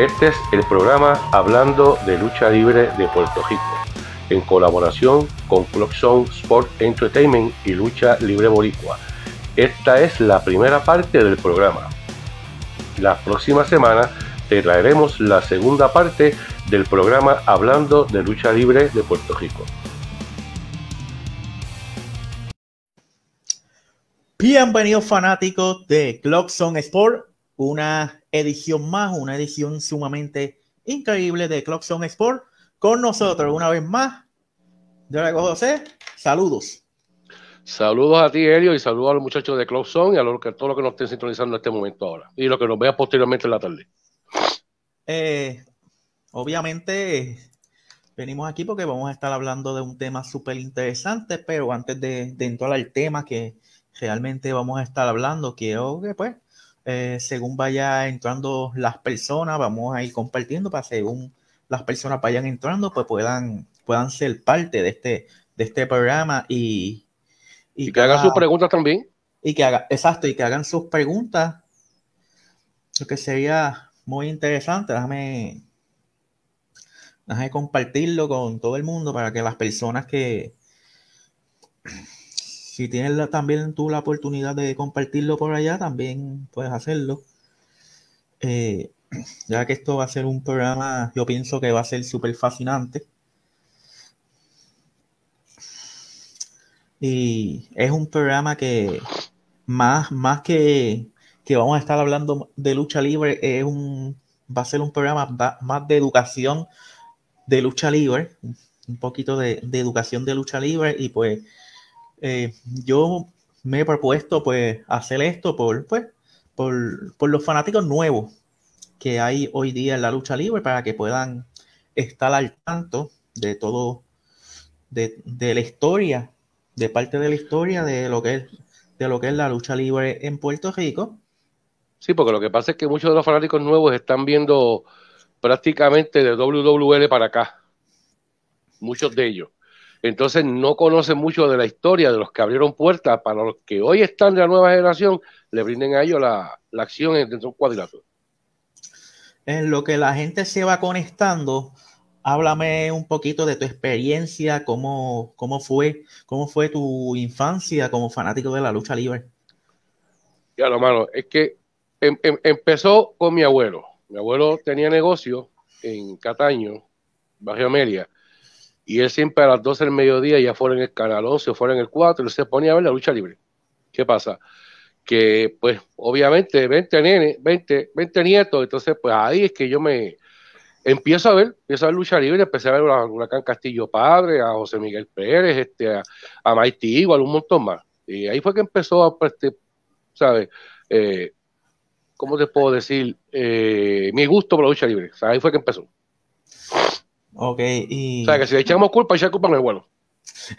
Este es el programa Hablando de Lucha Libre de Puerto Rico, en colaboración con Clock Zone Sport Entertainment y Lucha Libre Boricua. Esta es la primera parte del programa. La próxima semana te traeremos la segunda parte del programa Hablando de Lucha Libre de Puerto Rico. Bienvenidos fanáticos de Clockson Sport, una edición más, una edición sumamente increíble de Clockson Sport. Con nosotros una vez más, yo le José, saludos. Saludos a ti, Helio, y saludos a los muchachos de Clockson y a los que, todos los que nos estén sintonizando en este momento ahora, y los que nos vean posteriormente en la tarde. Eh, obviamente, venimos aquí porque vamos a estar hablando de un tema súper interesante, pero antes de, de entrar al tema que realmente vamos a estar hablando, quiero que pues, eh, según vaya entrando las personas, vamos a ir compartiendo para según las personas vayan entrando, pues puedan, puedan ser parte de este, de este programa y, y, que hagan sus preguntas también. Y que haga, exacto, y que hagan sus preguntas. Lo que sería muy interesante. Déjame, déjame compartirlo con todo el mundo para que las personas que si tienes también tú la oportunidad de compartirlo por allá, también puedes hacerlo. Eh, ya que esto va a ser un programa, yo pienso que va a ser súper fascinante. Y es un programa que más, más que, que vamos a estar hablando de lucha libre, es un, va a ser un programa más de educación de lucha libre, un poquito de, de educación de lucha libre y pues eh, yo me he propuesto pues hacer esto por, pues, por, los fanáticos nuevos que hay hoy día en la lucha libre para que puedan estar al tanto de todo, de, la historia, de parte de la historia de lo que es de lo que es la lucha libre en Puerto Rico. Sí, porque lo que pasa es que muchos de los fanáticos nuevos están viendo prácticamente de WWL para acá. Muchos de ellos. Entonces no conocen mucho de la historia de los que abrieron puertas para los que hoy están de la nueva generación, le brinden a ellos la, acción dentro de un cuadrilátero. En lo que la gente se va conectando, háblame un poquito de tu experiencia, cómo, cómo, fue, cómo fue tu infancia como fanático de la lucha libre. Ya, lo malo, es que em, em, empezó con mi abuelo. Mi abuelo tenía negocio en Cataño, Barrio Amelia, y él siempre a las 12 del mediodía, ya fuera en el canal 11 o fuera en el 4, él se ponía a ver la lucha libre. ¿Qué pasa? Que, pues, obviamente, 20 nenes, 20, 20 nietos, entonces, pues ahí es que yo me empiezo a ver, empiezo a ver lucha libre, empecé a ver a Huracán Castillo Padre, a José Miguel Pérez, este, a, a Maiti igual, un montón más. Y ahí fue que empezó a, pues, este, ¿sabes? Eh, ¿Cómo te puedo decir? Eh, mi gusto por la lucha libre. Ahí fue que empezó. Ok, y... O sea, que si le echamos culpa, echa culpa a mi abuelo.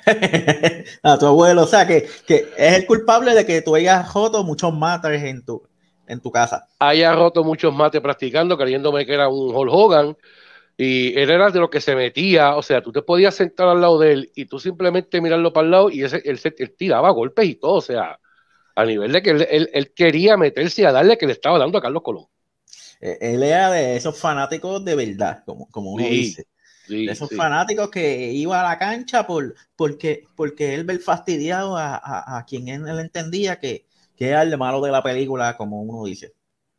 a tu abuelo, o sea, que, que, es el culpable de que tú hayas roto muchos mates en tu, en tu casa. Haya roto muchos mates practicando, creyéndome que era un Hulk Hogan, y él era de lo que se metía, o sea, tú te podías sentar al lado de él y tú simplemente mirarlo para el lado y ese, él, él tiraba golpes y todo, o sea, a nivel de que él, él, quería meterse a darle que le estaba dando a Carlos Colón. Eh, él era de esos fanáticos de verdad, como, como uno dice de esos fanáticos que iba a la cancha por, porque, porque él ve fastidiado a, quien él, entendía que, que, era el malo de la película, como uno dice.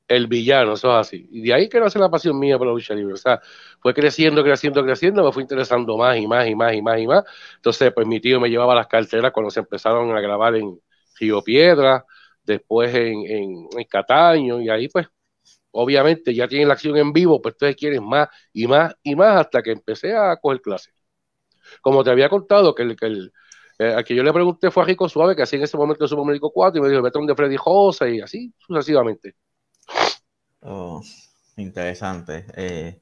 El villano, eso es así. Y de ahí que nace la pasión mía por la lucha libre. O sea, fue creciendo, creciendo, creciendo, me fue interesando más y más y más y más y más. Entonces, pues mi tío me llevaba las carteras cuando se empezaron a grabar en Río Piedra, después en, en, en Cataño, y ahí pues obviamente ya tienen la acción en vivo, pues ustedes quieren más y más y más hasta que empecé a coger clases. Como te había contado, que el, que el eh, a que yo le pregunté fue a Rico Suave, que así en ese momento el Médico 4, y me dijo el betón de Freddy Jose y así sucesivamente. Oh, interesante. Eh,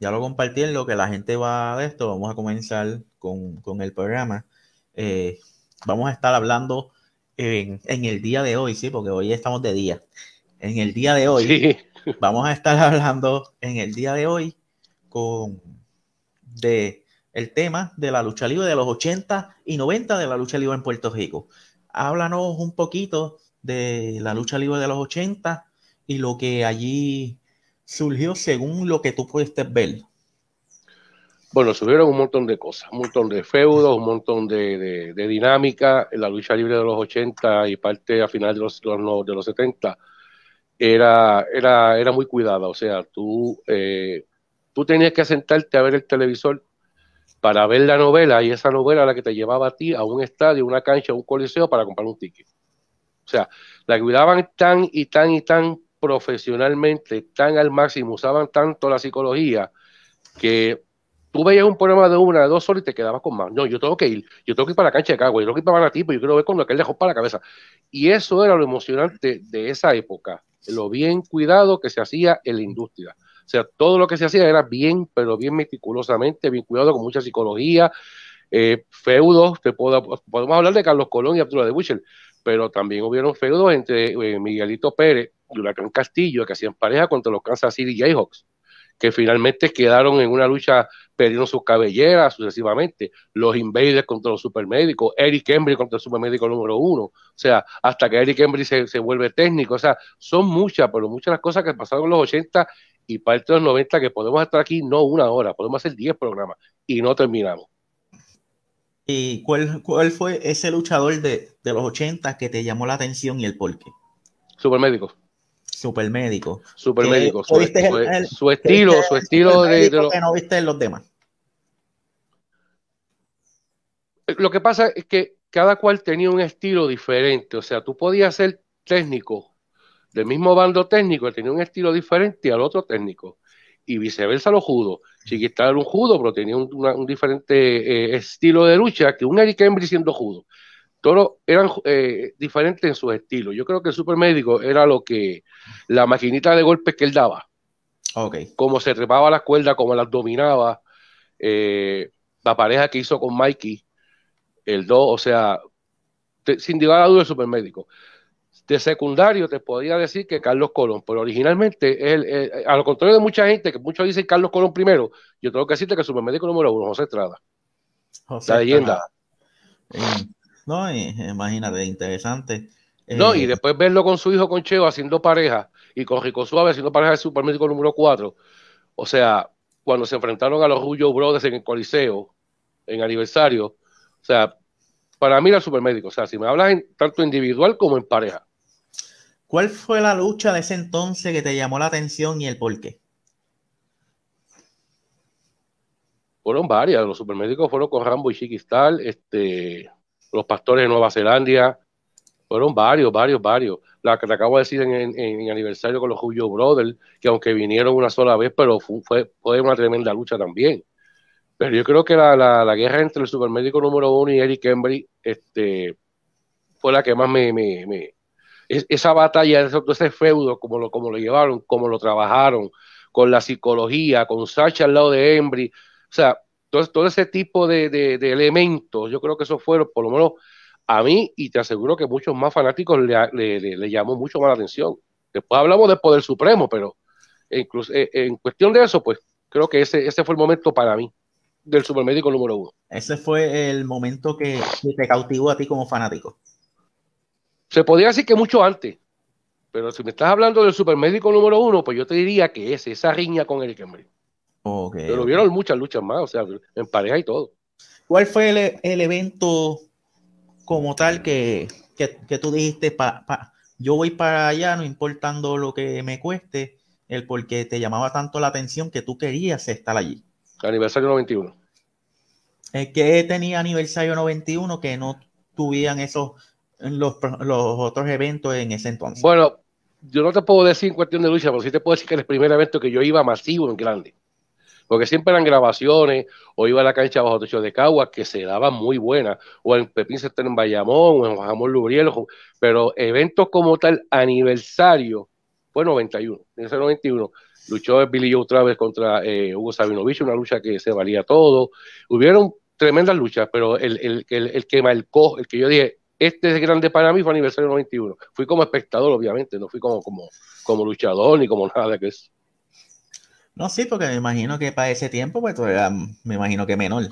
ya lo compartí en lo que la gente va de esto. Vamos a comenzar con, el programa. Eh, vamos a estar hablando en, en, el día de hoy, sí, porque hoy estamos de día. En el día de hoy, sí. Vamos a estar hablando en el día de hoy con de el tema de la lucha libre de los 80 y 90 de la lucha libre en Puerto Rico. Háblanos un poquito de la lucha libre de los 80 y lo que allí surgió según lo que tú pudiste ver? Bueno, subieron un montón de cosas, un montón de feudos, un montón de, dinámica. En la lucha libre de los 80 y parte a final de los, de los 70 era, era, era muy cuidada. O sea, tú, eh, tú tenías que sentarte a ver el televisor para ver la novela y esa novela la que te llevaba a ti a un estadio, una cancha, un coliseo para comprar un ticket. O sea, la cuidaban tan y tan y tan profesionalmente, tan al máximo, usaban tanto la psicología que tú veías un programa de una, de dos horas y te quedabas con más. No, yo tengo que ir, yo tengo que ir para la cancha de Cagua, yo tengo que ir para ti, pues yo quiero ver cuando aquel dejó para la cabeza. Y eso era lo emocionante de esa época, lo bien cuidado que se hacía en la industria. O sea, todo lo que se hacía era bien, pero bien meticulosamente, bien cuidado, con mucha psicología, eh, feudos, te puedo, podemos hablar de Carlos Colón y Abdullah de Bushel, pero también hubieron feudos entre eh, Miguelito Pérez y Huracán Castillo, que hacían pareja contra los Kansas City Jayhawks que finalmente quedaron en una lucha, perdieron sus cabelleras sucesivamente, los Invaders contra los supermédicos, Eric Embry contra el supermédico número uno, o sea, hasta que Eric Embry se, se vuelve técnico, o sea, son muchas, pero muchas las cosas que pasaron en los 80 y parte de los 90 que podemos estar aquí no una hora, podemos hacer 10 programas y no terminamos. ¿Y cuál, cuál fue ese luchador de, de los 80 que te llamó la atención y el por qué? Supermédico. Supermédico. Supermédico. Su, su, estilo, su estilo de, lo que no viste en los demás. Lo que pasa es que cada cual tenía un estilo diferente. O sea, tú podías ser técnico del mismo bando técnico, tenía un estilo diferente al otro técnico. Y viceversa los judos. Chiquita era un judo, pero tenía un, diferente eh, estilo de lucha que un Eric Embry siendo judo todos eran eh, diferentes en sus estilos. Yo creo que el supermédico era lo que la maquinita de golpes que él daba. Okay. Como se trepaba las cuerdas, como las dominaba. Eh, la pareja que hizo con Mikey, el 2, o sea, sin duda a duda el supermédico. De secundario te podría decir que Carlos Colón, pero originalmente, él, a lo contrario de mucha gente, que muchos dicen Carlos Colón primero, yo tengo que decirte que el supermédico número uno, José Estrada. la leyenda. No, imagínate, interesante. No, y eh, después verlo con su hijo con Cheo haciendo pareja y con Rico Suave haciendo pareja de Supermédico número 4. O sea, cuando se enfrentaron a los Julio Brothers en el Coliseo, en aniversario. O sea, para mí era Supermédico. O sea, si me hablas en, tanto individual como en pareja. ¿Cuál fue la lucha de ese entonces que te llamó la atención y el por qué? Fueron varias. Los supermédicos fueron con Rambo y Chiquistal. Este, los pastores de Nueva Zelanda, fueron varios, varios, varios. La que te acabo de decir en, aniversario con los Julio Brothers, que aunque vinieron una sola vez, pero fue, fue una tremenda lucha también. Pero yo creo que la, la, guerra entre el supermédico número uno y Eric Embry este, fue la que más me... me, esa batalla, ese, ese feudo, como lo, como lo llevaron, como lo trabajaron, con la psicología, con Sacha al lado de Embry. O sea, entonces, todo ese tipo de, elementos, yo creo que eso fueron, por lo menos a mí, y te aseguro que muchos más fanáticos le, llamó mucho más la atención. Después hablamos del Poder Supremo, pero incluso, eh, en cuestión de eso, pues creo que ese, ese fue el momento para mí del supermédico número uno. Ese fue el momento que, te cautivó a ti como fanático. Se podría decir que mucho antes, pero si me estás hablando del supermédico número uno, pues yo te diría que es esa riña con Eric Embry. Pero vieron muchas luchas más, o sea, en pareja y todo. ¿Cuál fue el, evento como tal que, tú dijiste, pa, yo voy para allá, no importando lo que me cueste, el porque te llamaba tanto la atención que tú querías estar allí? Aniversario 91. ¿Qué tenía aniversario 91 que no tuvieran esos los, los otros eventos en ese entonces? Bueno, yo no te puedo decir en cuestión de lucha, pero sí te puedo decir que es el primer evento que yo iba masivo en grande porque siempre eran grabaciones, o iba a la cancha bajo techo de Cagua, que se daban muy buenas, o en Pepín Center en Bayamón, o en Jamón Lubriel, pero eventos como tal, aniversario, fue 91, en ese 91, luchó Billy Joe otra vez contra eh, Hugo Sabinovich, una lucha que se valía todo, hubieron tremendas luchas, pero el, el, el, el que marcó, el que yo dije, este es grande para mí fue aniversario 91. Fui como espectador, obviamente, no fui como, como, como luchador ni como nada que es. No, sí, porque me imagino que para ese tiempo, pues tú eras, me imagino que menor.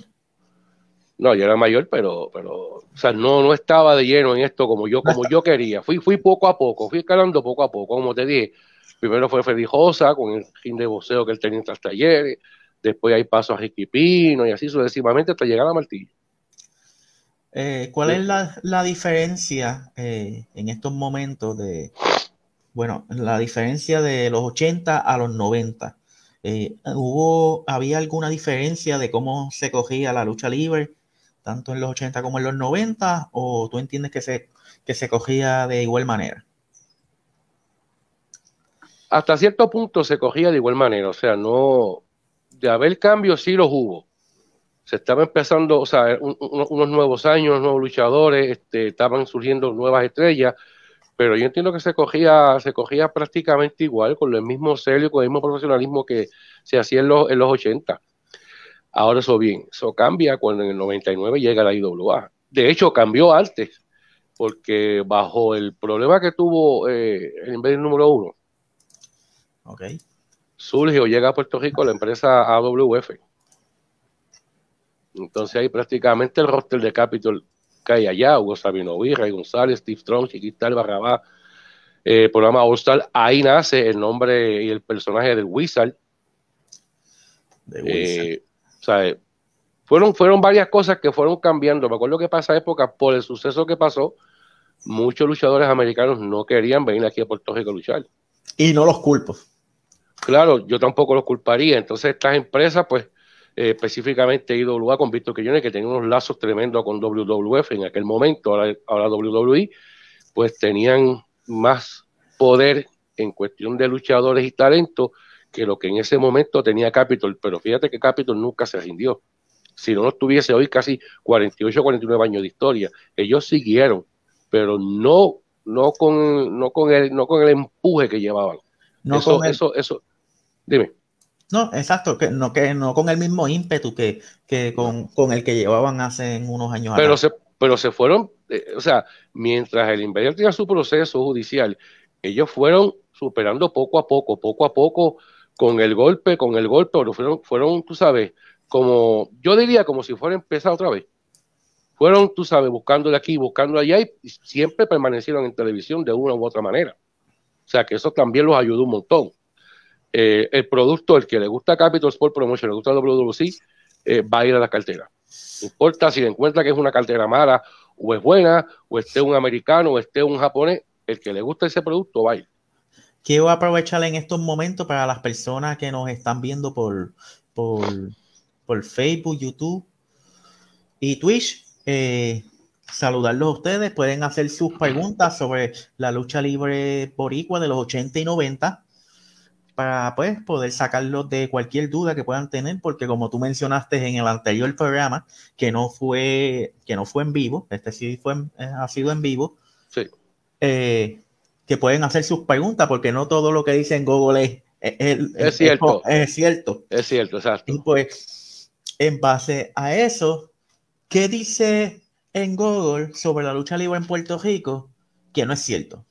No, yo era mayor, pero, pero, o sea, no, no estaba de lleno en esto como yo, como yo quería. Fui, fui poco a poco, fui escalando poco a poco, como te dije. Primero fue Freddy Josa con el ring de boxeo que él tenía en talleres. Después hay paso a Ricky Pino y así sucesivamente hasta llegar a Martillo. Eh, ¿Cuál es la, diferencia eh, en estos momentos de, bueno, la diferencia de los 80 a los 90? Eh, ¿hubo, ¿Había alguna diferencia de cómo se cogía la lucha libre, tanto en los 80 como en los 90? ¿O tú entiendes que se, que se cogía de igual manera? Hasta cierto punto se cogía de igual manera, o sea, no, de haber cambios sí los hubo, se estaba empezando, o sea, unos nuevos años, nuevos luchadores, este, estaban surgiendo nuevas estrellas, pero yo entiendo que se cogía, se cogía prácticamente igual, con el mismo serio, con el mismo profesionalismo que se hacía en los, en los 80. Ahora eso bien, eso cambia cuando en el 99 llega la IWA. De hecho, cambió antes, porque bajo el problema que tuvo eh, vez del número uno, okay. surge o llega a Puerto Rico la empresa AWF entonces ahí prácticamente el roster de Capitol cae allá, Hugo Sabino Ray González, Steve Strong, Chiquita Barrabá, eh, programa All Star, ahí nace el nombre y el personaje del Wizard. Eh, fueron, fueron varias cosas que fueron cambiando. Me acuerdo que pasa época, por el suceso que pasó, muchos luchadores americanos no querían venir aquí a Puerto Rico a luchar. Y no los culpo. Claro, yo tampoco los culparía. Entonces estas empresas, pues, eh, específicamente IWA con Víctor Quiñones, que tenía unos lazos tremendos con WWF en aquel momento, ahora, ahora WWE, pues tenían más poder en cuestión de luchadores y talento que lo que en ese momento tenía Capitol. Pero fíjate que Capitol nunca se rindió. Si no, no tuviese hoy casi 48 o 49 años de historia. Ellos siguieron, pero no, no, con, no, con, el, no con el empuje que llevaban. No eso, eso, eso. Dime. No, exacto, que no, que no con el mismo ímpetu que, que con, con, el que llevaban hace unos años pero Se, pero se fueron, eh, o sea, mientras el Imperial tenía su proceso judicial, ellos fueron superando poco a poco, poco a poco, con el golpe, con el golpe, pero fueron, fueron, tú sabes, como, yo diría como si fuera empezar otra vez. Fueron, tú sabes, buscando de aquí, buscando allá y siempre permanecieron en televisión de una u otra manera. O sea que eso también los ayudó un montón. Eh, el producto, el que le gusta Capital Sport Promotion, le gusta WWC, eh, va a ir a la cartera. No importa si encuentra que es una cartera mala o es buena, o esté un americano o esté un japonés, el que le gusta ese producto va a ir. Quiero aprovechar en estos momentos para las personas que nos están viendo por, por, por Facebook, YouTube y Twitch. Eh, saludarlos a ustedes. Pueden hacer sus preguntas sobre la lucha libre boricua de los 80 y 90 para pues, poder sacarlos de cualquier duda que puedan tener, porque como tú mencionaste en el anterior programa, que no fue, que no fue en vivo, este sí fue, eh, ha sido en vivo, sí. Eh, que pueden hacer sus preguntas, porque no todo lo que dice en Google es, es, cierto. Es, cierto. Es cierto, exacto. Y pues, en base a eso, ¿qué dice en Google sobre la lucha libre en Puerto Rico que no es cierto?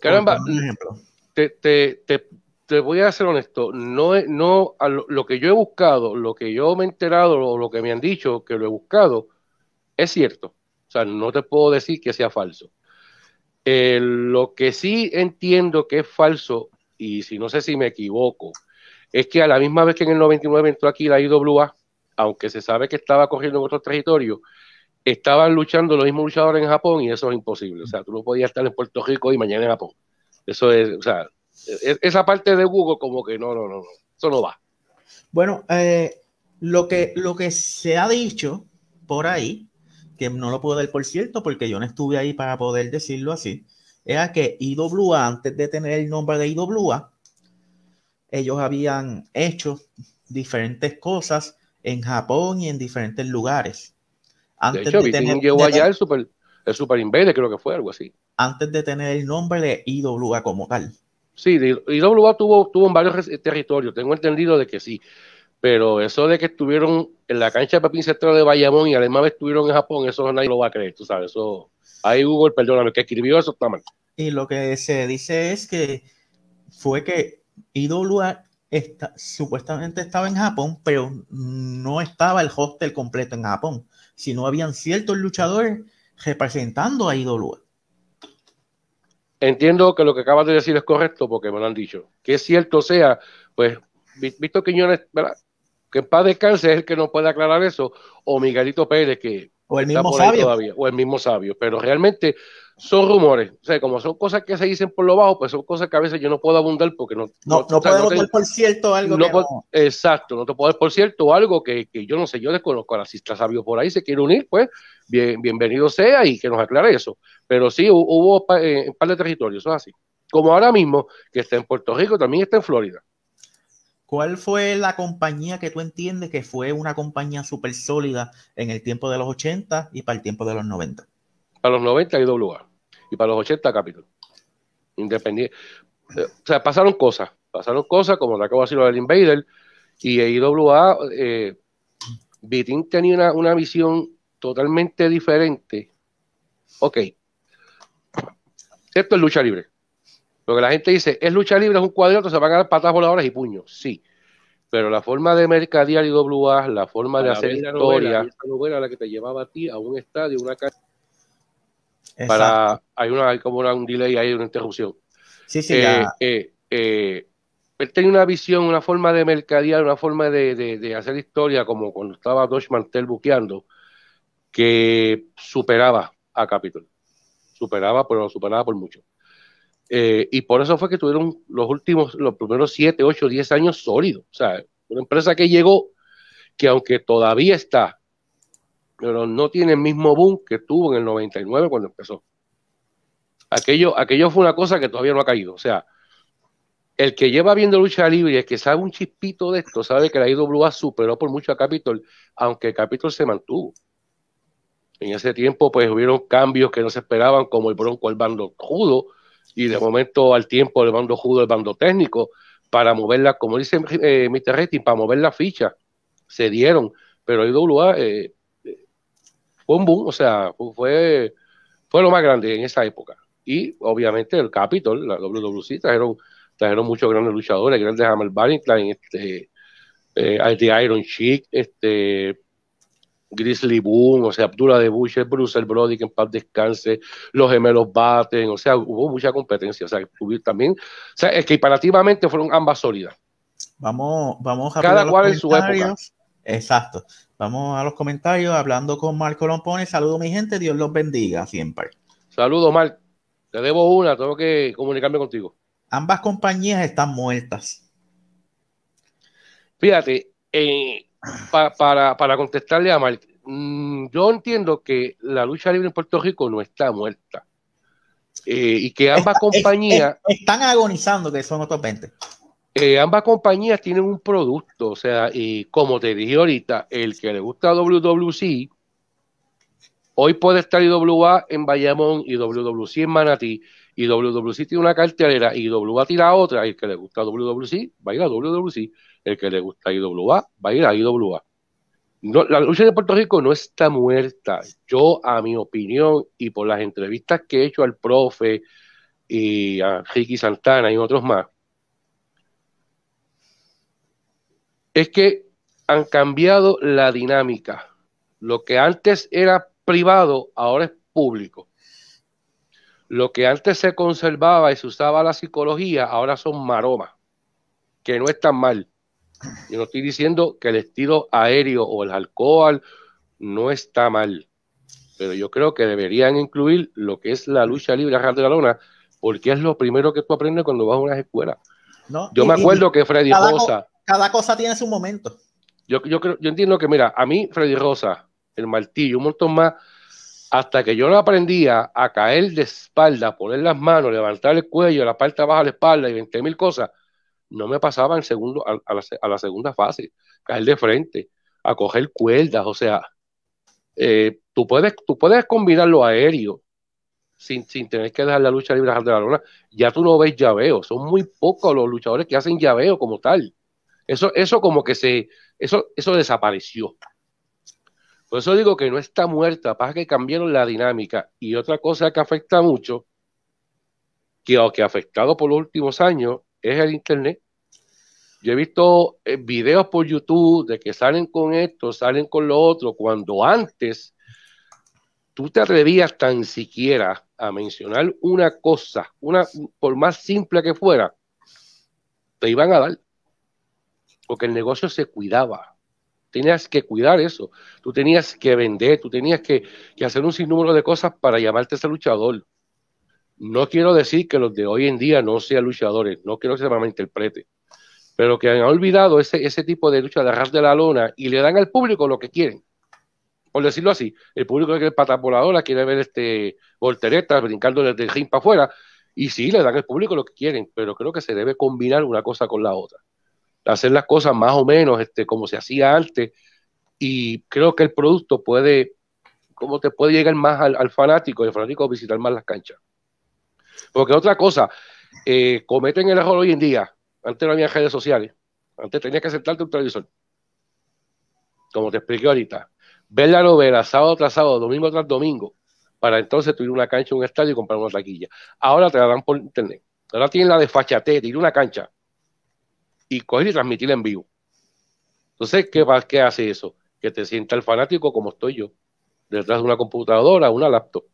Caramba, Te, te, te, voy a ser honesto, no, no lo, que yo he buscado, lo que yo me he enterado o lo que me han dicho que lo he buscado, es cierto. O sea, no te puedo decir que sea falso. Eh, lo que sí entiendo que es falso, y si no sé si me equivoco, es que a la misma vez que en el 99 entró aquí la IWA, aunque se sabe que estaba corriendo en otros territorios, estaban luchando los mismos luchadores en Japón y eso es imposible. O sea, tú no podías estar en Puerto Rico y mañana en Japón. Eso es, o sea, e, esa parte de Google como que no, no, no, no, eso no va. Bueno, eh, lo, que, lo que se ha dicho por ahí, que no lo puedo dar por cierto porque yo no estuve ahí para poder decirlo así, era que IWA, antes de tener el nombre de IWA, ellos habían hecho diferentes cosas en Japón y en diferentes lugares antes de, hecho, tener, llegó allá el Super, el Super Invader, creo que fue algo así. Antes de tener el nombre de IWA como tal. Sí, IWA tuvo, tuvo en varios territorios, tengo entendido de que sí. Pero eso de que estuvieron en la cancha de Pepín Central de Bayamón y además estuvieron en Japón, eso nadie lo va a creer, tú sabes. Eso, ahí Google, perdóname, que escribió eso está mal. Y lo que se dice es que fue que IWA está, supuestamente estaba en Japón, pero no estaba el hostel completo en Japón si no habían ciertos luchadores representando a IWA. entiendo que lo que acabas de decir es correcto porque me lo han dicho. Que es cierto sea, pues, Víctor Quiñones, ¿verdad? Que en paz descanse es el que no puede aclarar eso, o Miguelito Pérez, que o el mismo sabio. Todavía, o el mismo sabio. Pero realmente son rumores. O sea, como son cosas que se dicen por lo bajo, pues son cosas que a veces yo no puedo abundar porque no. No, no, podemos dar por cierto algo. No, Exacto, no te puedo dar por cierto algo que, que, yo no sé, yo desconozco. Ahora, si está sabio por ahí, se quiere unir, pues bien, bienvenido sea y que nos aclare eso. Pero sí, hubo eh, un par de territorios, eso es así. Como ahora mismo, que está en Puerto Rico, también está en Florida. ¿Cuál fue la compañía que tú entiendes que fue una compañía súper sólida en el tiempo de los 80 y para el tiempo de los 90? Para los 90 IWA y para los 80 Capitol. Independiente. Eh, o sea, pasaron cosas. Pasaron cosas como la acabo de decir lo del Invader y IWA. Eh, tenía una, visión totalmente diferente. Ok. Esto es lucha libre. Lo que la gente dice, es lucha libre, es un cuadrito, se van a dar patas voladoras y puños. Sí. Pero la forma de mercadear IWA, la forma de hacer historia. Esa novela la que te llevaba a ti a un estadio, una calle. Para, hay una, hay como un delay, hay una interrupción. Sí, sí, eh, eh, eh, él tenía una visión, una forma de mercadear, una forma de, de, hacer historia, como cuando estaba Dodge Mantel buqueando, que superaba a Capitol. Superaba, pero lo superaba por mucho. Eh, y por eso fue que tuvieron los últimos, los primeros 7, 8, 10 años sólidos. O sea, una empresa que llegó, que aunque todavía está, pero no tiene el mismo boom que tuvo en el 99 cuando empezó. Aquello, aquello fue una cosa que todavía no ha caído. O sea, el que lleva viendo lucha libre el que sabe un chispito de esto, sabe que la IWA superó por mucho a Capitol, aunque Capitol se mantuvo. En ese tiempo, pues hubieron cambios que no se esperaban, como el Bronco, el bando judo, y de momento al tiempo le mando judo el bando técnico para moverla, como dice eh, Mr. Rating, para mover la ficha. Se dieron, pero IWA eh, fue un boom, o sea, fue, fue lo más grande en esa época. Y obviamente el Capitol, la WWC, trajeron, trajeron muchos grandes luchadores, grandes Hammer Barrington, este, eh, Iron Chic, este, Grizzly Boom, o sea, Abdullah de Bush, Bruce el Brody, que en paz descanse, los gemelos baten, o sea, hubo mucha competencia, o sea, también, o sea, equiparativamente fueron ambas sólidas. Vamos, vamos a Cada cual en su época. Exacto. Vamos a los comentarios, hablando con Marco Lompone. Saludos, mi gente, Dios los bendiga siempre. Saludos, Marco. Te debo una, tengo que comunicarme contigo. Ambas compañías están muertas. Fíjate, eh, para, para contestarle a Mark, mm, yo entiendo que la lucha libre en Puerto Rico no está muerta. Eh, y que ambas compañías... están agonizando, que son otros 20. Eh, ambas compañías tienen un producto, o sea, y como te dije ahorita, el que le gusta WWC, hoy puede estar IWA en Bayamón y WWC en Manatí, y WWC tiene una cartelera y IWA tira otra, y el que le gusta WWC va a ir a WWC el que le gusta IWA va a ir a IWA. No, la lucha de Puerto Rico no está muerta. Yo, a mi opinión, y por las entrevistas que he hecho al profe y a Ricky Santana y otros más, es que han cambiado la dinámica. Lo que antes era privado, ahora es público. Lo que antes se conservaba y se usaba la psicología, ahora son maromas, que no están mal. Yo no estoy diciendo que el estilo aéreo o el alcohol no está mal, pero yo creo que deberían incluir lo que es la lucha libre a de la lona, porque es lo primero que tú aprendes cuando vas a una escuela. No, yo me acuerdo que Freddy Rosa. cada cosa tiene su momento. Yo, yo, creo, yo entiendo que, mira, a mí, Freddy Rosa, el martillo, un montón más, hasta que yo no aprendía a caer de espalda, poner las manos, levantar el cuello, la parte baja de la espalda y 20 mil cosas, no me pasaba en segundo, a, la, segunda fase, caer de frente, a coger cuerdas, o sea, eh, tú, puedes, tú puedes combinar lo aéreo sin, tener que dejar la lucha libre de la lona, ya tú no ves llaveo, son muy pocos los luchadores que hacen llaveo como tal. Eso, eso como que se, eso, eso desapareció. Por eso digo que no está muerta, pasa que cambiaron la dinámica. Y otra cosa que afecta mucho, que, que ha afectado por los últimos años, es el Internet. Yo he visto eh, videos por YouTube de que salen con esto, salen con lo otro, cuando antes tú te atrevías tan siquiera a mencionar una cosa, una, por más simple que fuera, te iban a dar. Porque el negocio se cuidaba. Tenías que cuidar eso. Tú tenías que vender, tú tenías que, hacer un sinnúmero de cosas para llamarte ese luchador. No quiero decir que los de hoy en día no sean luchadores, no quiero que se me malinterprete, pero que han olvidado ese, ese tipo de lucha de arras de la lona y le dan al público lo que quieren por decirlo así. El público quiere pata voladora, quiere ver este volteretas brincando desde el ring para afuera, y sí, le dan al público lo que quieren, pero creo que se debe combinar una cosa con la otra. Hacer las cosas más o menos este, como se hacía antes, y creo que el producto puede, como te puede llegar más al, fanático, y el fanático visitar más las canchas. Porque otra cosa, eh, cometen el error hoy en día, antes no había redes sociales, antes tenías que sentarte un televisor, como te expliqué ahorita ver la novela sábado tras sábado, domingo tras domingo, para entonces tuviera una cancha, un estadio y comprar una taquilla. Ahora te la dan por internet. Ahora tienen la desfachate, ir a una cancha y coger y transmitirla en vivo. Entonces, ¿qué, ¿qué hace eso? Que te sienta el fanático como estoy yo, detrás de una computadora, una laptop.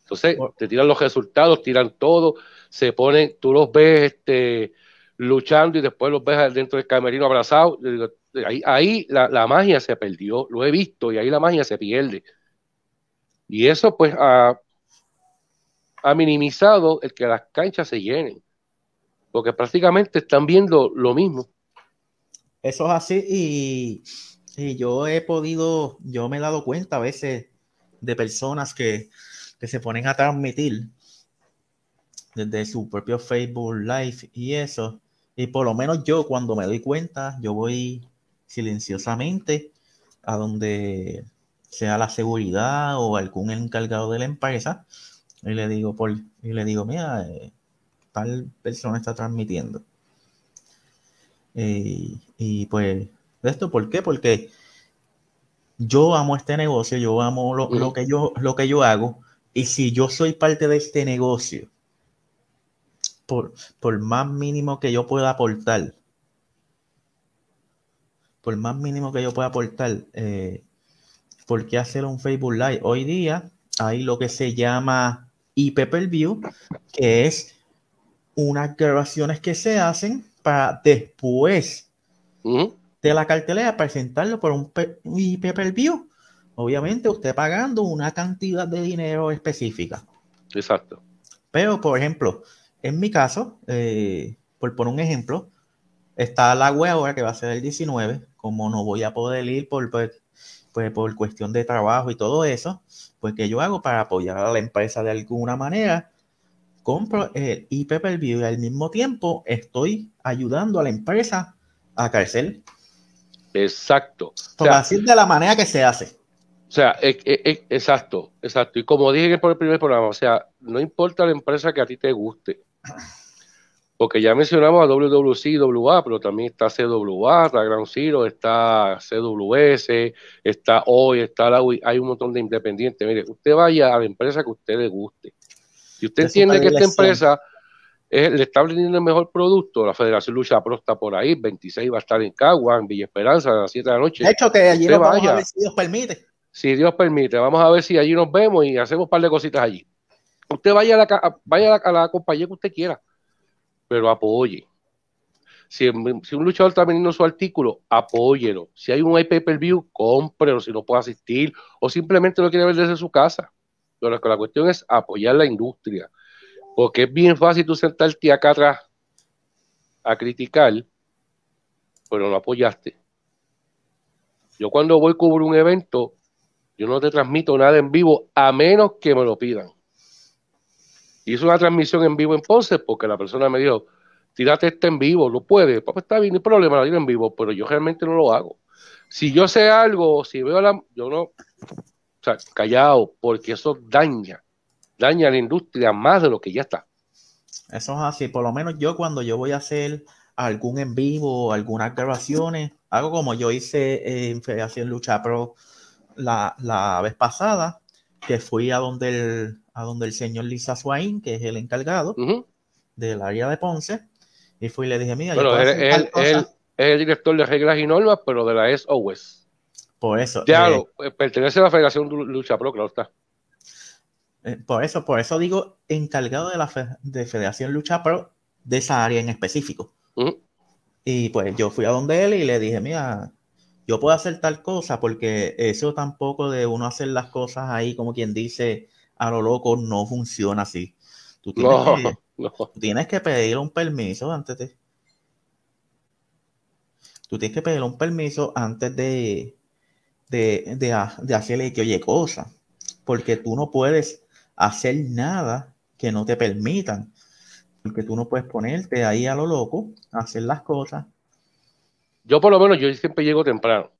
Entonces, te tiran los resultados, tiran todo, se ponen, tú los ves este, luchando y después los ves dentro del camerino abrazados ahí, la, magia se perdió, lo he visto y ahí la magia se pierde. Y eso pues ha, minimizado el que las canchas se llenen, porque prácticamente están viendo lo mismo. Eso es así y, yo he podido, yo me he dado cuenta a veces de personas que, que se ponen a transmitir desde su propio Facebook Live y eso. Y por lo menos yo cuando me doy cuenta, yo voy silenciosamente a donde sea la seguridad o algún encargado de la empresa y le digo por y le digo mira eh, tal persona está transmitiendo. Eh, y pues esto por qué porque yo amo este negocio yo amo lo, lo, que yo lo que yo hago y si yo soy parte de este negocio por, por más mínimo que yo pueda aportar por más mínimo que yo pueda aportar, eh, ¿por qué hacer un Facebook Live? Hoy día hay lo que se llama IP per view, que es unas grabaciones que se hacen para después de la cartelera presentarlo por un IP per view. Obviamente usted pagando una cantidad de dinero específica. Exacto. Pero, por ejemplo, en mi caso, eh, por poner un ejemplo, está la web ahora que va a ser el 19, como no voy a poder ir por, pues, pues, por cuestión de trabajo y todo eso, pues ¿qué yo hago para apoyar a la empresa de alguna manera? Compro el IP per view y al mismo tiempo estoy ayudando a la empresa a crecer. Exacto. Por así de la manera que se hace. O sea, exacto, exacto. Y como dije en el primer programa, o sea, no importa la empresa que a ti te guste, porque ya mencionamos a WWC WA, pero también está CWA, está Gran Ciro, está CWS, está hoy, está la hay un montón de independientes. Mire, usted vaya a la empresa que a usted le guste. Si usted entiende que esta empresa le está vendiendo el mejor producto, la Federación Lucha Pro está por ahí, 26 va a estar en Cagua, en Villa Esperanza, a las 7 de la noche. De hecho, que allí nos vamos a ver si Dios permite. Si Dios permite, vamos a ver si allí nos vemos y hacemos un par de cositas allí. Usted vaya a la, vaya a la compañía que usted quiera pero apoye. Si, un luchador está vendiendo su artículo, apóyelo. Si hay un pay per view, cómprelo si no puede asistir o simplemente lo quiere ver desde su casa. Pero la cuestión es apoyar la industria. Porque es bien fácil tú sentarte acá atrás a criticar, pero no apoyaste. Yo cuando voy a cubrir un evento, yo no te transmito nada en vivo a menos que me lo pidan. Hice una transmisión en vivo en Ponce porque la persona me dijo, tírate este en vivo, lo puede. Pues está bien, no hay problema, tiro en vivo, pero yo realmente no lo hago. Si yo sé algo, si veo la... Yo no... Sea, callado, porque eso daña, daña a la industria más de lo que ya está. Eso es así, por lo menos yo cuando yo voy a hacer algún en vivo, algunas grabaciones, hago como yo hice en Federación Lucha Pro la, la vez pasada, que fui a donde el, a donde el señor Lisa Swain, que es el encargado del área de Ponce, y fui y le dije, mira, bueno, yo es, el director de reglas y normas, pero de la SOS. Por eso. Ya, eh, pues, pertenece a la Federación Lucha Pro, claro está. Eh, por eso, por eso digo encargado de la de Federación Lucha Pro de esa área en específico. Y pues yo fui a donde él y le dije, mira, yo puedo hacer tal cosa porque eso tampoco de uno hacer las cosas ahí como quien dice a lo loco no funciona así. Tú tienes, que, tienes que pedir un permiso antes de... Tú tienes que pedir un permiso antes de, de, de, de hacerle que oye cosa. Porque tú no puedes hacer nada que no te permitan. Porque tú no puedes ponerte ahí a lo loco, a hacer las cosas. Yo por lo menos, yo siempre llego temprano.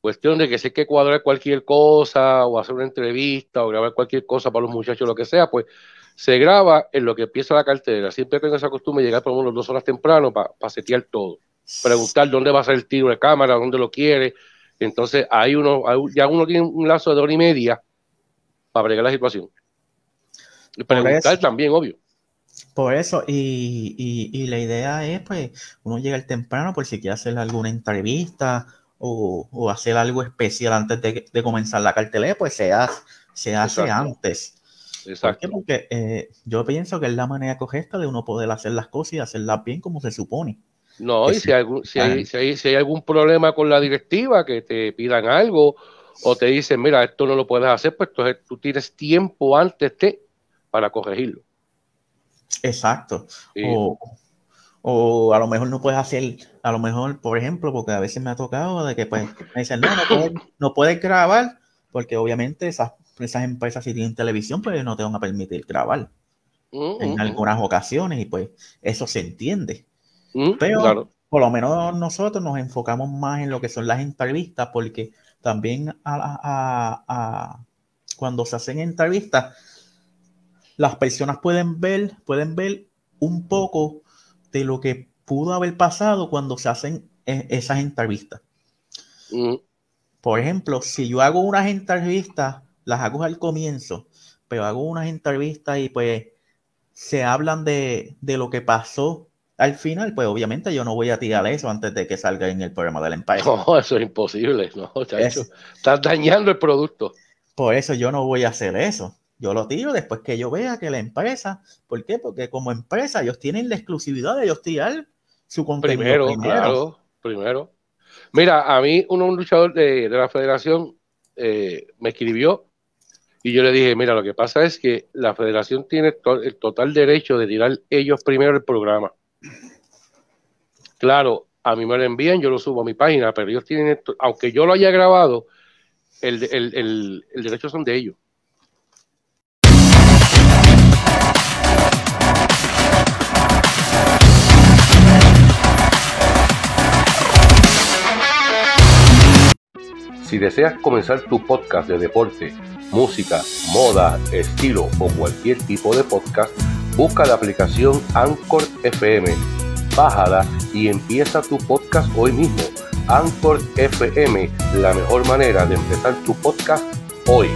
Cuestión de que sé que cuadrar cualquier cosa o hacer una entrevista o grabar cualquier cosa para los muchachos, lo que sea, pues se graba en lo que empieza la cartera. Siempre tengo esa costumbre de llegar por lo menos dos horas temprano para setear todo. Preguntar dónde va a ser el tiro de cámara, dónde lo quiere. Entonces ahí uno, ya uno tiene un lazo de hora y media para bregar la situación. Y preguntar también, obvio. Por eso, y, la idea es, pues, uno llega temprano por si quiere hacer alguna entrevista o, hacer algo especial antes de, comenzar la cartelera, pues se hace, se hace antes. Exacto. Porque eh, yo pienso que es la manera correcta de uno poder hacer las cosas y hacerlas bien como se supone. No, y si, hay, si, hay, si, hay, si hay algún problema con la directiva, que te pidan algo o te dicen, mira, esto no lo puedes hacer, pues entonces tú tienes tiempo antes de para corregirlo. Exacto. O, a lo mejor no puedes hacer, a lo mejor, por ejemplo, porque a veces me ha tocado de que pues me dicen, no, no puedes, grabar, porque obviamente esas, esas empresas si tienen televisión, pues no te van a permitir grabar mm, en mm, mm. algunas ocasiones y pues eso se entiende. Pero por lo menos nosotros nos enfocamos más en lo que son las entrevistas, porque también a, cuando se hacen entrevistas, las personas pueden ver, pueden ver un poco de lo que pudo haber pasado cuando se hacen e, esas entrevistas. Mm. Por ejemplo, si yo hago unas entrevistas, las hago al comienzo, pero hago unas entrevistas y pues se hablan de, de lo que pasó al final, pues obviamente yo no voy a tirar eso antes de que salga en el programa de la empresa. No, eso es imposible, no, Estás dañando el producto. Por eso yo no voy a hacer eso. Yo lo tiro después que yo vea que la empresa, ¿por qué? Porque como empresa ellos tienen la exclusividad de ellos tirar su contenido primero. Primero, claro, primero. Mira, a mí un luchador de, la federación eh, me escribió y yo le dije, mira, lo que pasa es que la federación tiene el total derecho de tirar ellos primero el programa. Claro, a mí me lo envían, yo lo subo a mi página, pero ellos tienen esto, aunque yo lo haya grabado, el, el derecho son de ellos. Si deseas comenzar tu podcast de deporte, música, moda, estilo o cualquier tipo de podcast, busca la aplicación Anchor FM bájala y empieza tu podcast hoy mismo. Anchor FM, la mejor manera de empezar tu podcast hoy.